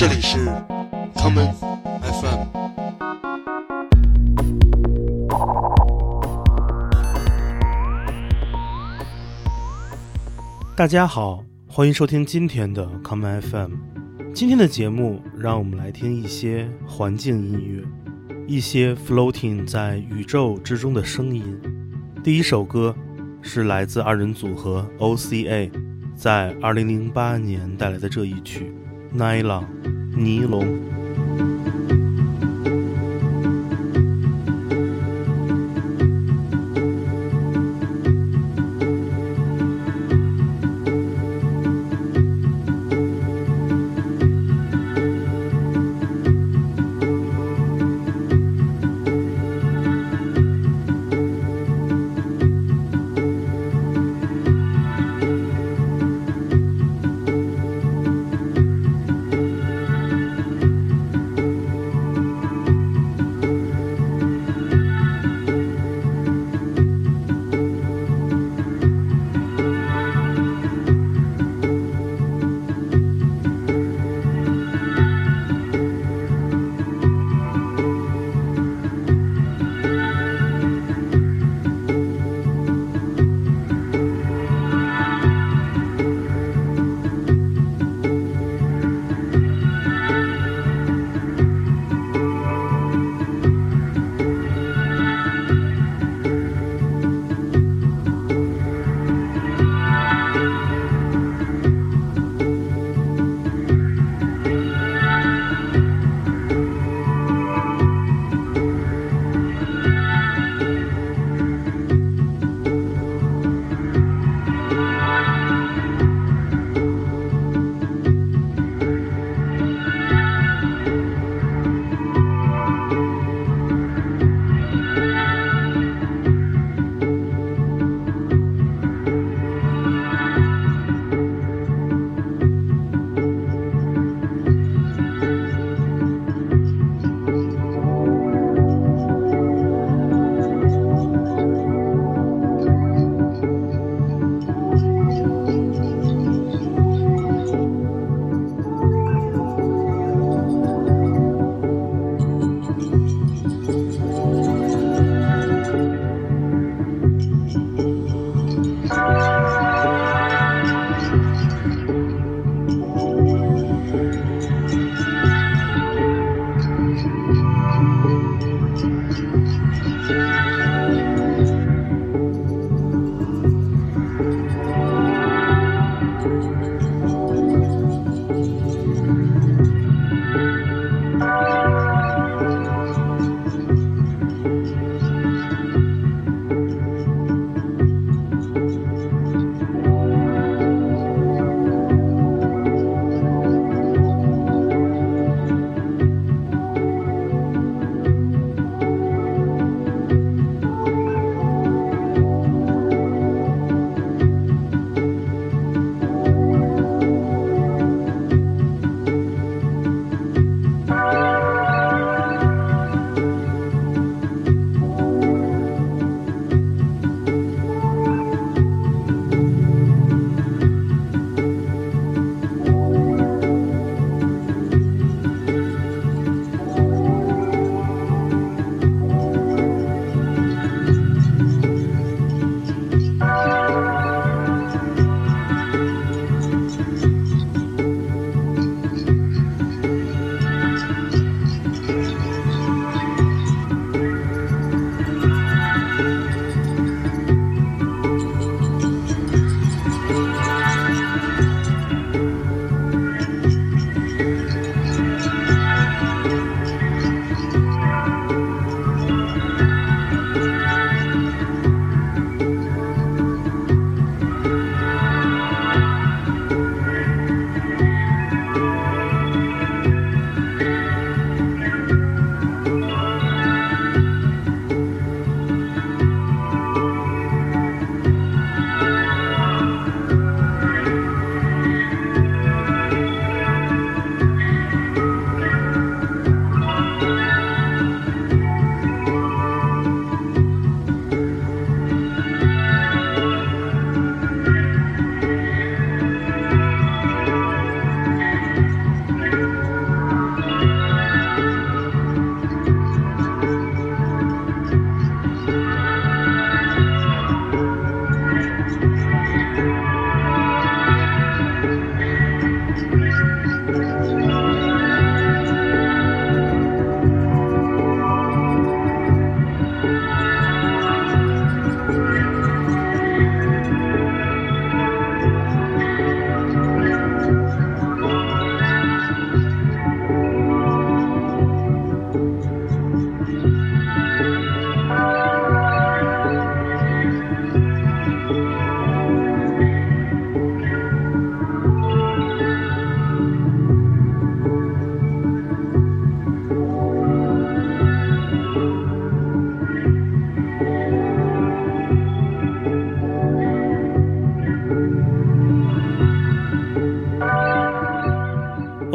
这里是 common FM。大家好，欢迎收听今天的 common FM。今天的节目，让我们来听一些环境音乐，一些 floating 在宇宙之中的声音。第一首歌是来自二人组合 OCA 在2008年带来的这一曲《Nylon》尼龙。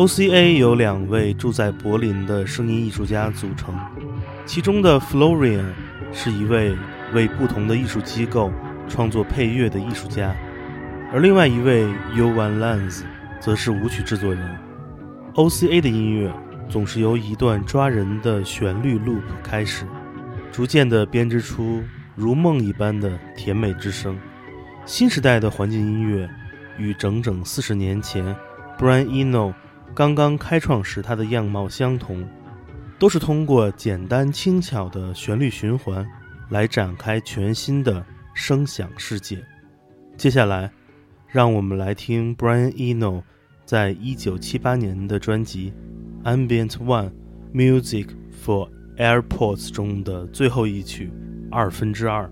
OCA 由两位住在柏林的声音艺术家组成，其中的 Florian 是一位为不同的艺术机构创作配乐的艺术家，而另外一位 Uwan Lanz 则是舞曲制作人。OCA 的音乐总是由一段抓人的旋律 loop 开始，逐渐地编织出如梦一般的甜美之声。新时代的环境音乐与整整四十年前 Brian Eno 刚刚开创时，它的样貌相同，都是通过简单轻巧的旋律循环来展开全新的声响世界。接下来，让我们来听 Brian Eno 在一九七八年的专辑《Ambient One Music for Airports》中的最后一曲二分之二。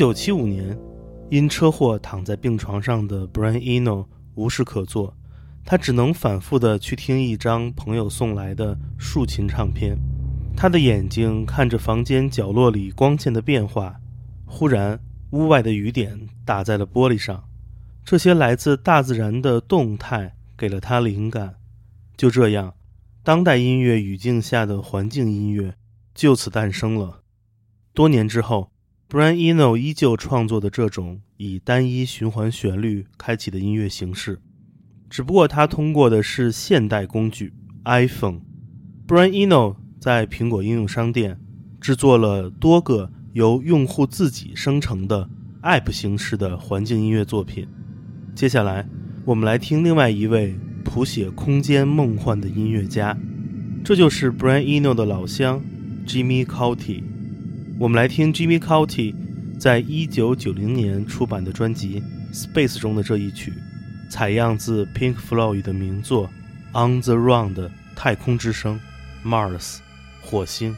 九七五年，因车祸躺在病床上的 Brian Eno 无事可做，他只能反复的去听一张朋友送来的竖琴唱片。他的眼睛看着房间角落里光线的变化，忽然，屋外的雨点打在了玻璃上，这些来自大自然的动态给了他灵感。就这样，当代音乐语境下的环境音乐就此诞生了。多年之后，Brian Eno 依旧创作的这种以单一循环旋律开启的音乐形式，只不过他通过的是现代工具 iPhone。Brian Eno 在苹果应用商店制作了多个由用户自己生成的 App 形式的环境音乐作品。接下来，我们来听另外一位。谱写空间梦幻的音乐家，这就是 Brian Eno 的老乡 Jimmy Cauty。我们来听 Jimmy Cauty 在一九九零年出版的专辑《Space》中的这一曲，采样自 Pink Floyd 的名作《On the Run》的太空之声 Mars，火星。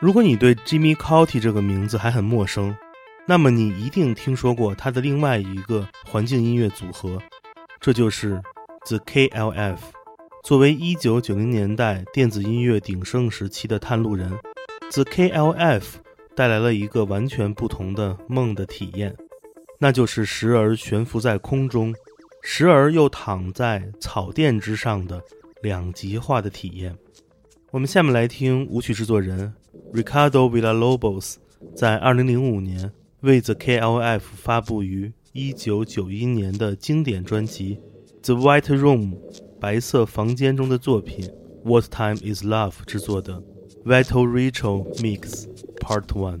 如果你对 Jimmy Cauty 这个名字还很陌生，那么你一定听说过他的另外一个环境音乐组合，这就是 The KLF。作为1990年代电子音乐鼎盛时期的探路人，The KLF 带来了一个完全不同的梦的体验，那就是时而悬浮在空中，时而又躺在草甸之上的两极化的体验。我们下面来听舞曲制作人 Ricardo Villalobos 在2005年为 The KLF 发布于1991年的经典专辑《The White Room》白色房间中的作品《What Time Is Love》制作的 Vital Ritual Mix Part One。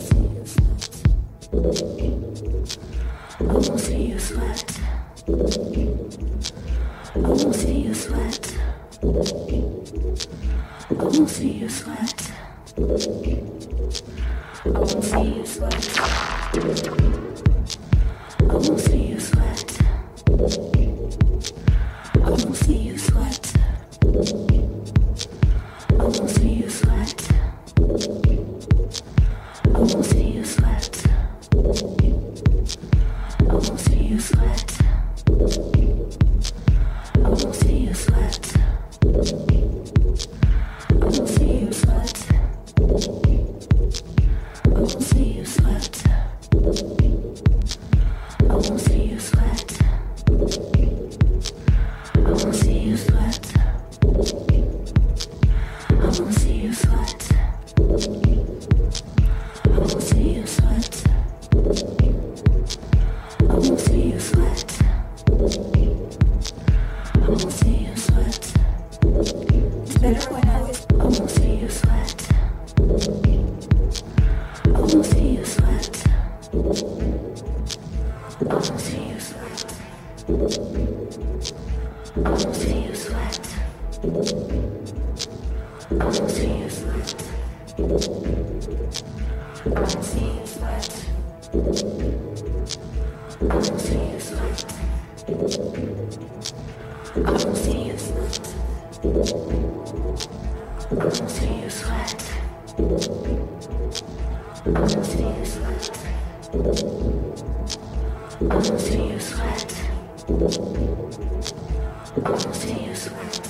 I won't see you sweat. I don't see you sweat. I don't see you sweat. I will see you sweat. I will see you sweat.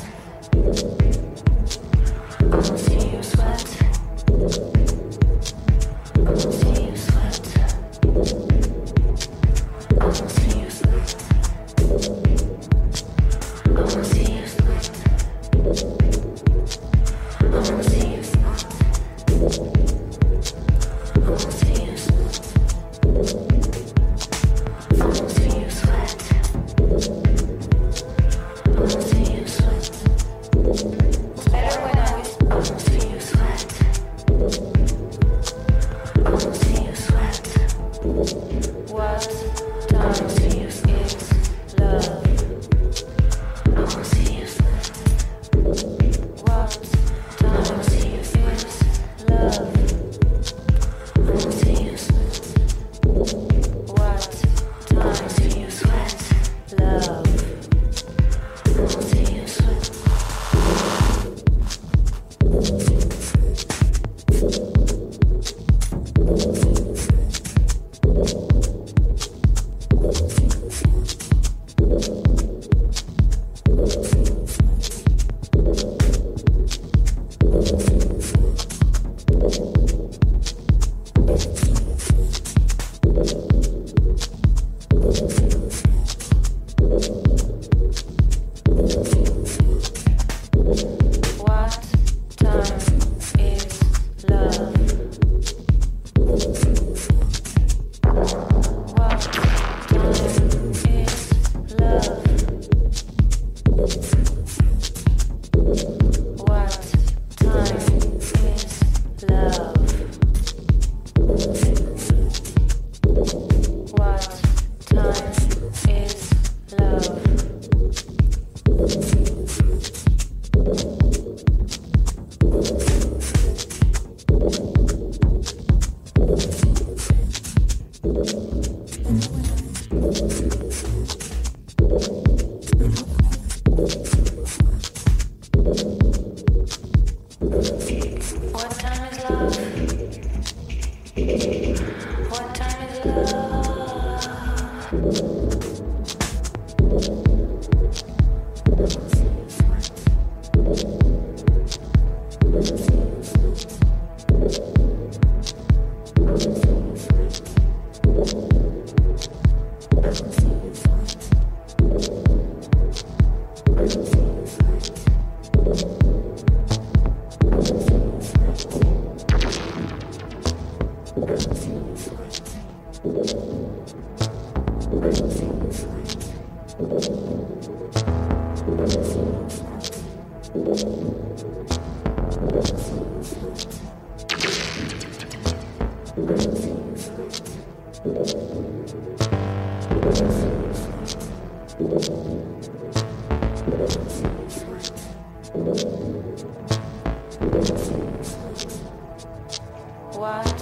What?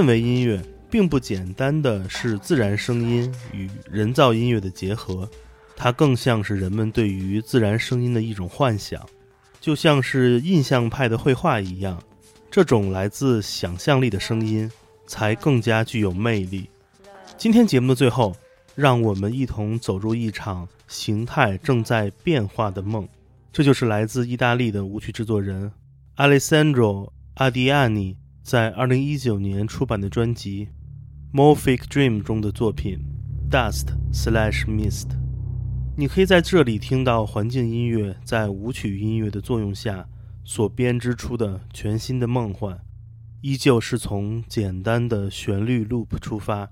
氛围音乐并不简单的是自然声音与人造音乐的结合，它更像是人们对于自然声音的一种幻想，就像是印象派的绘画一样。这种来自想象力的声音，才更加具有魅力。今天节目的最后，让我们一同走入一场形态正在变化的梦。这就是来自意大利的舞曲制作人 Alessandro Adiani 在2019年出版的专辑《Morphic Dream》中的作品《Dust Slash Mist》。你可以在这里听到环境音乐在舞曲音乐的作用下。所编织出的全新的梦幻，依旧是从简单的旋律 loop 出发，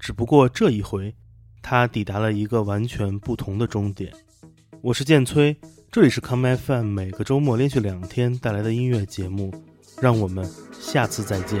只不过这一回，它抵达了一个完全不同的终点。我是剑崔，这里是 Come FM，每个周末连续两天带来的音乐节目，让我们下次再见。